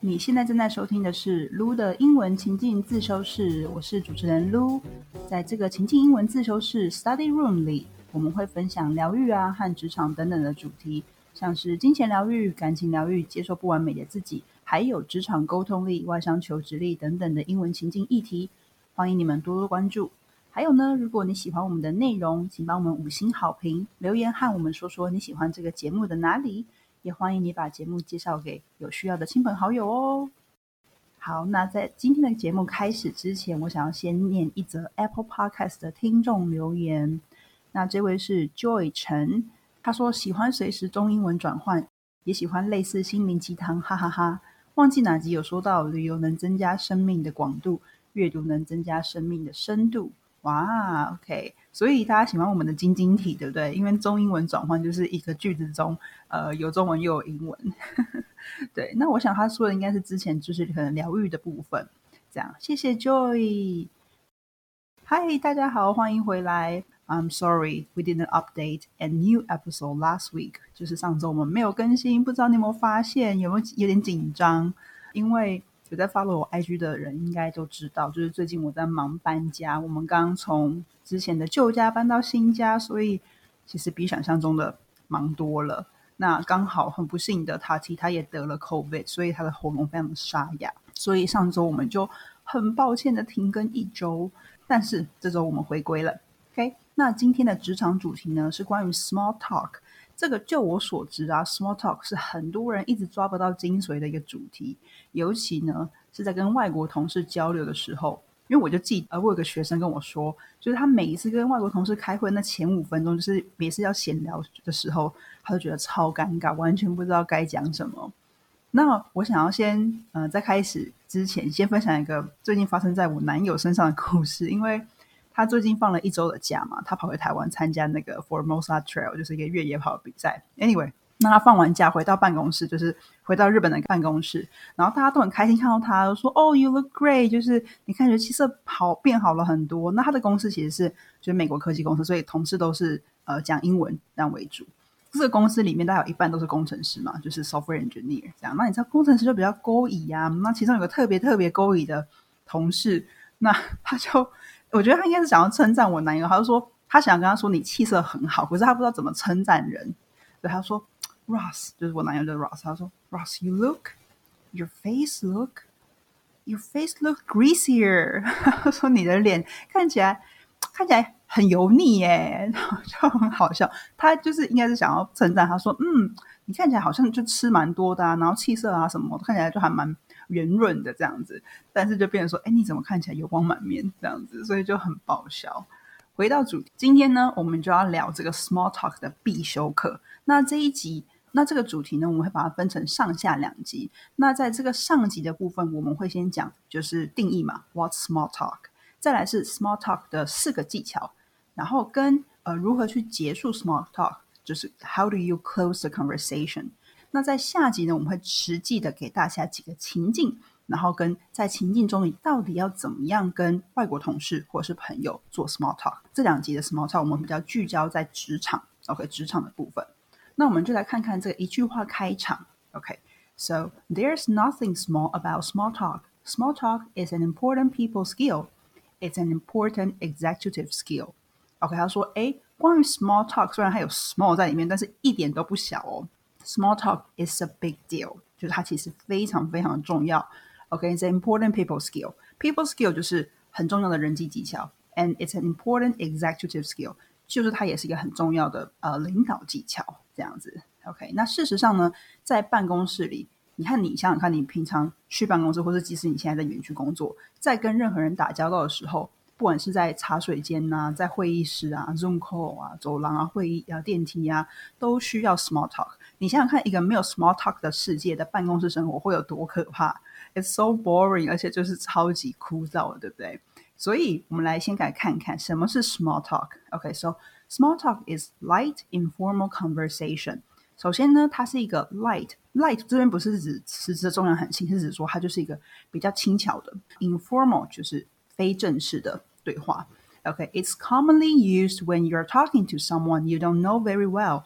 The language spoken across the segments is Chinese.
你现在正在收听的是 Lu 的英文情境自修室，我是主持人 Lu。在这个情境英文自修室 Study Room 里，我们会分享疗愈啊和职场等等的主题，像是金钱疗愈、感情疗愈、接受不完美的自己，还有职场沟通力、外商求职力等等的英文情境议题。欢迎你们多多关注。还有呢，如果你喜欢我们的内容，请帮我们五星好评，留言和我们说说你喜欢这个节目的哪里。也欢迎你把节目介绍给有需要的亲朋好友哦。好，那在今天的节目开始之前，我想要先念一则 Apple Podcast 的听众留言。那这位是 Joy 陈，他说喜欢随时中英文转换，也喜欢类似心灵鸡汤，哈哈哈。忘记哪集有说到旅游能增加生命的广度，阅读能增加生命的深度。哇，OK，所以大家喜欢我们的晶晶体，对不对？因为中英文转换就是一个句子中，呃，有中文又有英文。对，那我想他说的应该是之前就是可能疗愈的部分。这样，谢谢 Joy。Hi，大家好，欢迎回来。I'm sorry we didn't update a new episode last week。就是上周我们没有更新，不知道你有没有发现，有没有有点紧张？因为有在 follow 我 IG 的人应该都知道，就是最近我在忙搬家，我们刚从之前的旧家搬到新家，所以其实比想象中的忙多了。那刚好很不幸的，他其他也得了 COVID，所以他的喉咙非常的沙哑，所以上周我们就很抱歉的停更一周。但是这周我们回归了。那今天的职场主题呢是关于 small talk。这个就我所知啊，small talk 是很多人一直抓不到精髓的一个主题，尤其呢是在跟外国同事交流的时候。因为我就记，呃，我有个学生跟我说，就是他每一次跟外国同事开会，那前五分钟就是每次要闲聊的时候，他就觉得超尴尬，完全不知道该讲什么。那我想要先，呃，在开始之前，先分享一个最近发生在我男友身上的故事，因为。他最近放了一周的假嘛，他跑回台湾参加那个 Formosa Trail，就是一个越野跑比赛。Anyway，那他放完假回到办公室，就是回到日本的办公室，然后大家都很开心看到他，说：“哦，You look great！” 就是你看觉气色好变好了很多。那他的公司其实是就是美国科技公司，所以同事都是呃讲英文这样为主。这个公司里面大概有一半都是工程师嘛，就是 software engineer 这样。那你知道工程师就比较勾引呀？那其中有个特别特别勾引的同事，那他就。我觉得他应该是想要称赞我男友，他就说他想跟他说你气色很好，可是他不知道怎么称赞人，所以他说 Ross 就是我男友的 Ross，他说 Ross，you look，your face look，your face look greasier，他说你的脸看起来看起来很油腻耶，然后就很好笑。他就是应该是想要称赞，他说嗯，你看起来好像就吃蛮多的啊，然后气色啊什么看起来就还蛮。圆润的这样子，但是就变成说，哎，你怎么看起来油光满面这样子，所以就很爆笑。回到主题，今天呢，我们就要聊这个 small talk 的必修课。那这一集，那这个主题呢，我们会把它分成上下两集。那在这个上集的部分，我们会先讲就是定义嘛，what's small talk，再来是 small talk 的四个技巧，然后跟呃如何去结束 small talk，就是 how do you close the conversation。那在下集呢，我们会实际的给大家几个情境，然后跟在情境中你到底要怎么样跟外国同事或者是朋友做 small talk。这两集的 small talk 我们比较聚焦在职场，OK，职场的部分。那我们就来看看这个一句话开场，OK，So there's nothing small about small talk. Small talk is an important people skill. It's an important executive skill. OK，他说，哎，关于 small talk，虽然还有 small 在里面，但是一点都不小哦。Small talk is a big deal，就是它其实非常非常重要。OK，it's an important people skill. People skill 就是很重要的人际技巧，and it's an important executive skill，就是它也是一个很重要的呃领导技巧。这样子，OK。那事实上呢，在办公室里，你看你想想看，你平常去办公室，或者即使你现在在园区工作，在跟任何人打交道的时候。不管是在茶水间呐，在会议室啊，Zoom call 啊，走廊啊，会议啊，电梯啊，都需要 small talk。你想想看，一个没有 small talk 的世界的办公室生活会有多可怕？It's so boring，而且就是超级枯燥，对不对？所以，我们来先来看看什么是 small talk。OK，so small talk is light informal conversation。首先呢，它是一个 light，light 这边不是指实质的重量很轻，是指说它就是一个比较轻巧的。informal 就是非正式的。对话。Okay, it's commonly used when you're talking to someone you don't know very well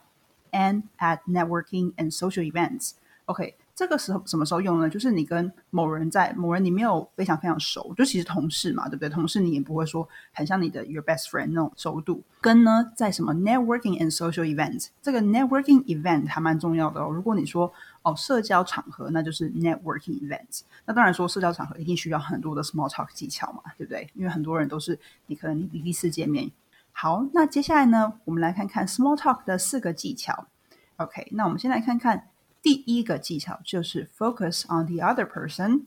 and at networking and social events. OK， 这个时候什么时候用呢？就是你跟某人在某人你没有非常非常熟，就其实同事嘛，对不对？同事你也不会说很像你的 your best friend 那种熟度。跟呢，在什么 networking and social events，这个 networking event 还蛮重要的哦。如果你说 哦社交场合，那就是 networking events。那当然说社交场合一定需要很多的 small talk 技巧嘛，对不对？因为很多人都是你可能你第一次见面。好，那接下来呢，我们来看看 small talk 的四个技巧。OK，那我们先来看看。第一个技巧就是 focus on the other person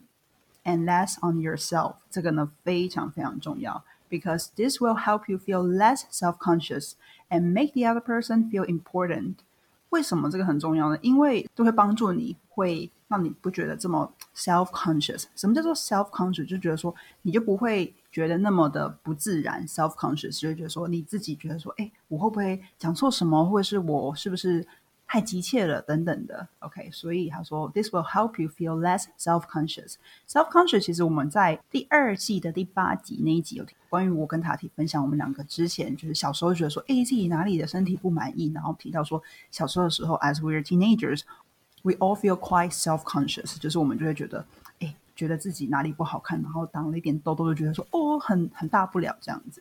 and less on yourself。这个呢非常非常重要，because this will help you feel less self-conscious and make the other person feel important。 为什么这个很重要呢？因为都会帮助你，会让你不觉得这么 self-conscious。什么叫做 self-conscious？就觉得说你就不会觉得那么的不自然，self-conscious 就觉得说你自己觉得说，哎，我会不会讲错什么，或者是我是不是？太急切了，等等的。OK，所以他说，This will help you feel less self-conscious。Self-conscious 其实我们在第二季的第八集那一集有关于我跟塔提分享，我们两个之前就是小时候觉得说，哎，自己哪里的身体不满意，然后提到说，小时候的时候，as we're teenagers，we all feel quite self-conscious，就是我们就会觉得，哎，觉得自己哪里不好看，然后长了一点痘痘，就觉得说，哦，很很大不了这样子。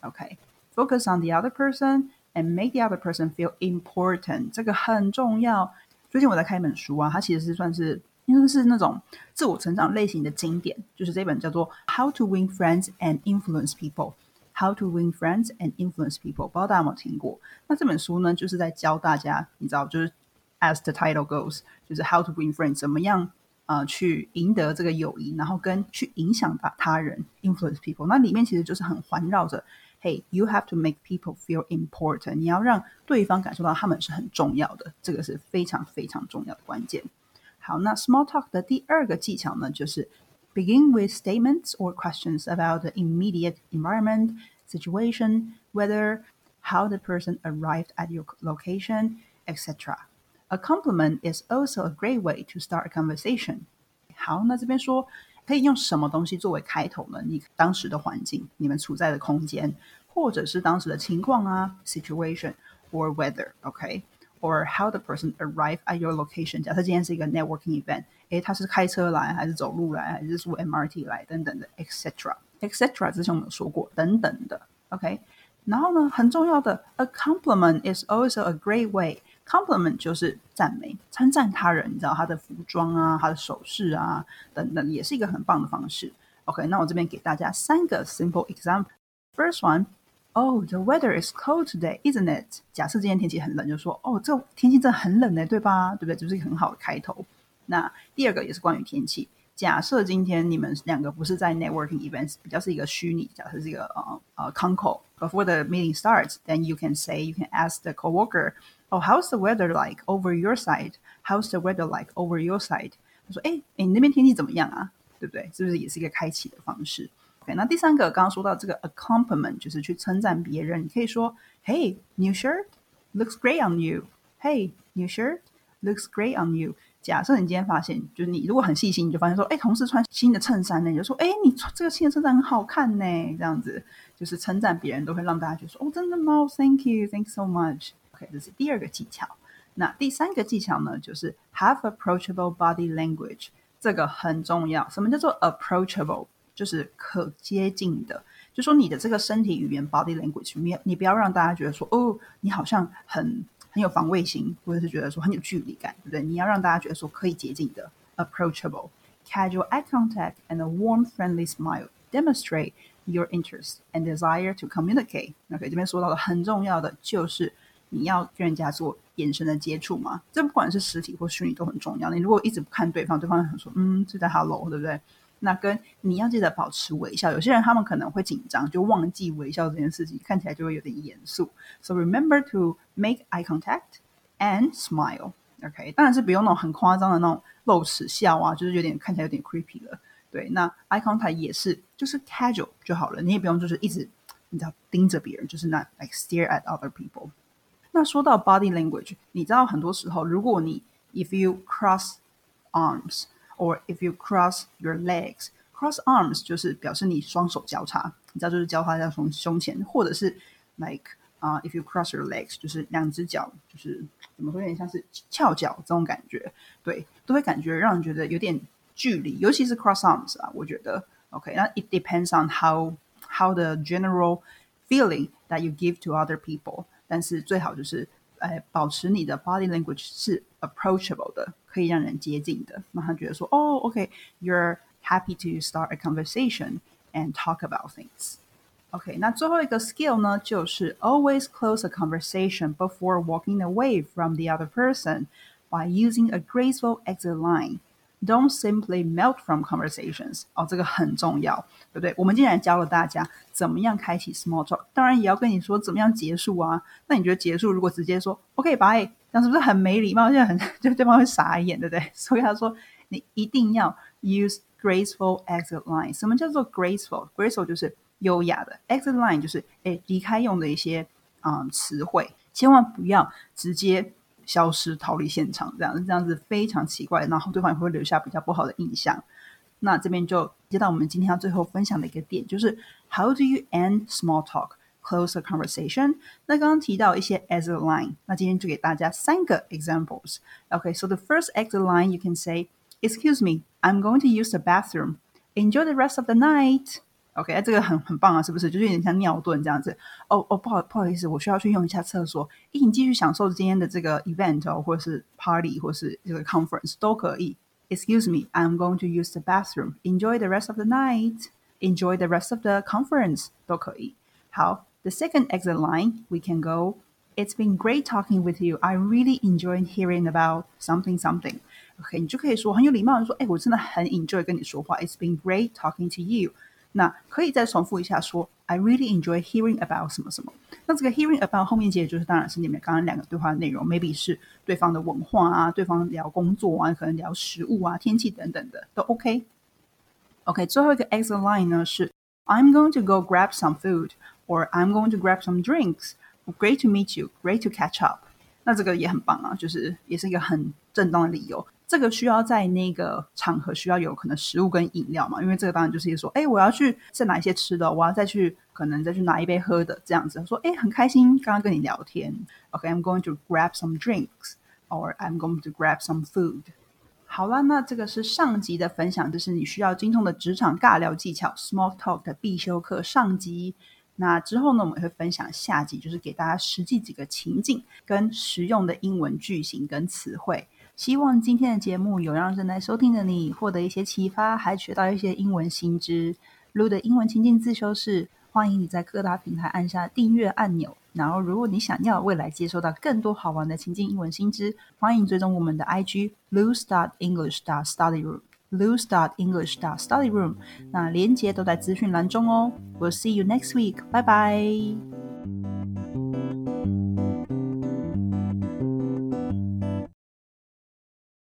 OK，focus on the other person。 And make the other person feel important，这个很重要。最近我在看一本书啊，它其实是算是因为是那种自我成长类型的经典，就是这本叫做《How to Win Friends and Influence People》。How to Win Friends and Influence People，不知道大家有没有听过？那这本书呢，就是在教大家，你知道，就是 as the title goes，就是 How to Win Friends，怎么样呃去赢得这个友谊，然后跟去影响他他人，influence people。那里面其实就是很环绕着。Hey, you have to make people feel important。你要让对方感受到他们是很重要的，这个是非常非常重要的关键。好，那 small talk 的第二个技巧呢，就是 begin with statements or questions about the immediate environment, situation, weather, how the person arrived at your location, etc. A compliment is also a great way to start a conversation. 好，那这边说 可以用什么东西作为开头呢？你当时的环境，你们处在的空间，或者是当时的情况啊，situation or weather，OK，or how the person arrived at your location。假设今天是一个 networking event，诶，他是开车来，还是走路来，还是坐 MRT 来，等等的，etc.，etc. 之前我们有说过，等等的，OK。然后呢，很重要的，a compliment is also a great way。 Compliment 就是赞美、称赞他人，你知道他的服装啊、他的首饰啊等等，也是一个很棒的方式。OK，那我这边给大家三个 simple example。First one, Oh, the weather is cold today, isn't it？假设今天天气很冷，就说哦，这天气真的很冷呢，对吧？对不对？就是一个很好的开头。那第二个也是关于天气。假设今天你们两个不是在 networking events，比较是一个虚拟，假设是一个呃呃 con call before the meeting starts，then you can say you can ask the coworker。Oh, how's the weather like over your side? How's the weather like over your side? 他说：“哎哎，你那边天气怎么样啊？对不对？是不是也是一个开启的方式？OK，那第三个刚刚说到这个 accompliment，就是去称赞别人。你可以说：Hey, new shirt looks great on you. Hey, new shirt looks great on you. 假设你今天发现，就是你如果很细心，你就发现说：哎，同事穿新的衬衫呢，你就说：哎，你穿这个新的衬衫很好看呢。这样子就是称赞别人，都会让大家觉得说：哦，真的吗？Thank you, thanks so much。” OK，这是第二个技巧。那第三个技巧呢，就是 have approachable body language，这个很重要。什么叫做 approachable？就是可接近的，就说你的这个身体语言 body language，你你不要让大家觉得说哦，你好像很很有防卫心，或者是觉得说很有距离感，对不对？你要让大家觉得说可以接近的 approachable。Casual eye contact and a warm, friendly smile demonstrate your interest and desire to communicate. OK，这边说到的很重要的就是。你要跟人家做眼神的接触嘛？这不管是实体或虚拟都很重要。你如果一直不看对方，对方很说嗯是在 hello，对不对？那跟你要记得保持微笑。有些人他们可能会紧张，就忘记微笑这件事情，看起来就会有点严肃。So remember to make eye contact and smile. OK，当然是不用那种很夸张的那种露齿笑啊，就是有点看起来有点 creepy 了。对，那 eye contact 也是就是 casual 就好了，你也不用就是一直你知道盯着别人，就是那 like stare at other people。那说到 body language，你知道很多时候，如果你 if you cross arms or if you cross your legs，cross arms 就是表示你双手交叉，你知道就是交叉在胸胸前，或者是 like 啊、uh,，if you cross your legs，就是两只脚，就是怎么说，有点像是翘脚这种感觉，对，都会感觉让人觉得有点距离，尤其是 cross arms 啊，我觉得，OK，那 it depends on how how the general feeling that you give to other people， 但是最好就是呃保持你的 body language 是 approachable 的，可以让人接近的，让他觉得说，哦，OK，you're happy to start a conversation and talk about things。OK，那最后一个 skill 呢，就是 always close a conversation before walking away from the other person by using a graceful exit line. Don't simply melt from conversations. 哦，这个很重要，对不对？我们既然教了大家怎么样开启 small talk，当然也要跟你说怎么样结束啊。那你觉得结束如果直接说 OK bye，这样是不是很没礼貌？现在很 就对方会傻一眼，对不对？所以他说你一定要 use graceful exit line。什么叫做 graceful？graceful 就是优雅的，exit line 就是诶离开用的一些嗯词汇，千万不要直接消失逃离现场，这样这样子非常奇怪，然后对方也会留下比较不好的印象。那这边就接到我们今天要最后分享的一个点，就是 How do you end small talk? Close a conversation。那刚刚提到一些 exit line，那今天就给大家三个 examples。Okay, so the first exit line you can say, "Excuse me, I'm going to use the bathroom. Enjoy the rest of the night." OK，这个很很棒啊，是不是？就是有点像尿遁这样子。哦哦，不好不好意思，我需要去用一下厕所。咦，你继续享受今天的这个 event 哦，或者是 party，或是这个 conference 都可以。Excuse me, I'm going to use the bathroom. Enjoy the rest of the night. Enjoy the rest of the conference 都可以。好，the second exit line we can go. It's been great talking with you. I really enjoyed hearing about something something. OK，你就可以说很有礼貌的说，哎，我真的很 enjoy 跟你说话。It's been great talking to you. 那可以再重复一下说，I really enjoy hearing about 什么什么。那这个 hearing about 后面接的就是当然是你们刚刚两个对话的内容，maybe 是对方的文化啊，对方聊工作啊，可能聊食物啊、天气等等的都 OK。OK，最后一个 exit line 呢是 I'm going to go grab some food or I'm going to grab some drinks. Great to meet you. Great to catch up. 那这个也很棒啊，就是也是一个很正当的理由。这个需要在那个场合需要有可能食物跟饮料嘛，因为这个当然就是说，哎，我要去再拿一些吃的，我要再去可能再去拿一杯喝的这样子。说，哎，很开心刚刚跟你聊天。OK，I'm、going to grab some drinks or I'm going to grab some food。好了，那这个是上集的分享，就是你需要精通的职场尬聊技巧 （small talk） 的必修课上集。那之后呢，我们会分享下集，就是给大家实际几个情境跟实用的英文句型跟词汇。希望今天的节目有让正在收听的你获得一些启发，还学到一些英文新知。Lu 的英文情境自修室，欢迎你在各大平台按下订阅按钮。然后，如果你想要未来接收到更多好玩的情境英文新知，欢迎追踪我们的 IG Lu Start English Start Study Room。Lu Start English Start Study Room，那连接都在资讯栏中哦。We'll see you next week. Bye bye.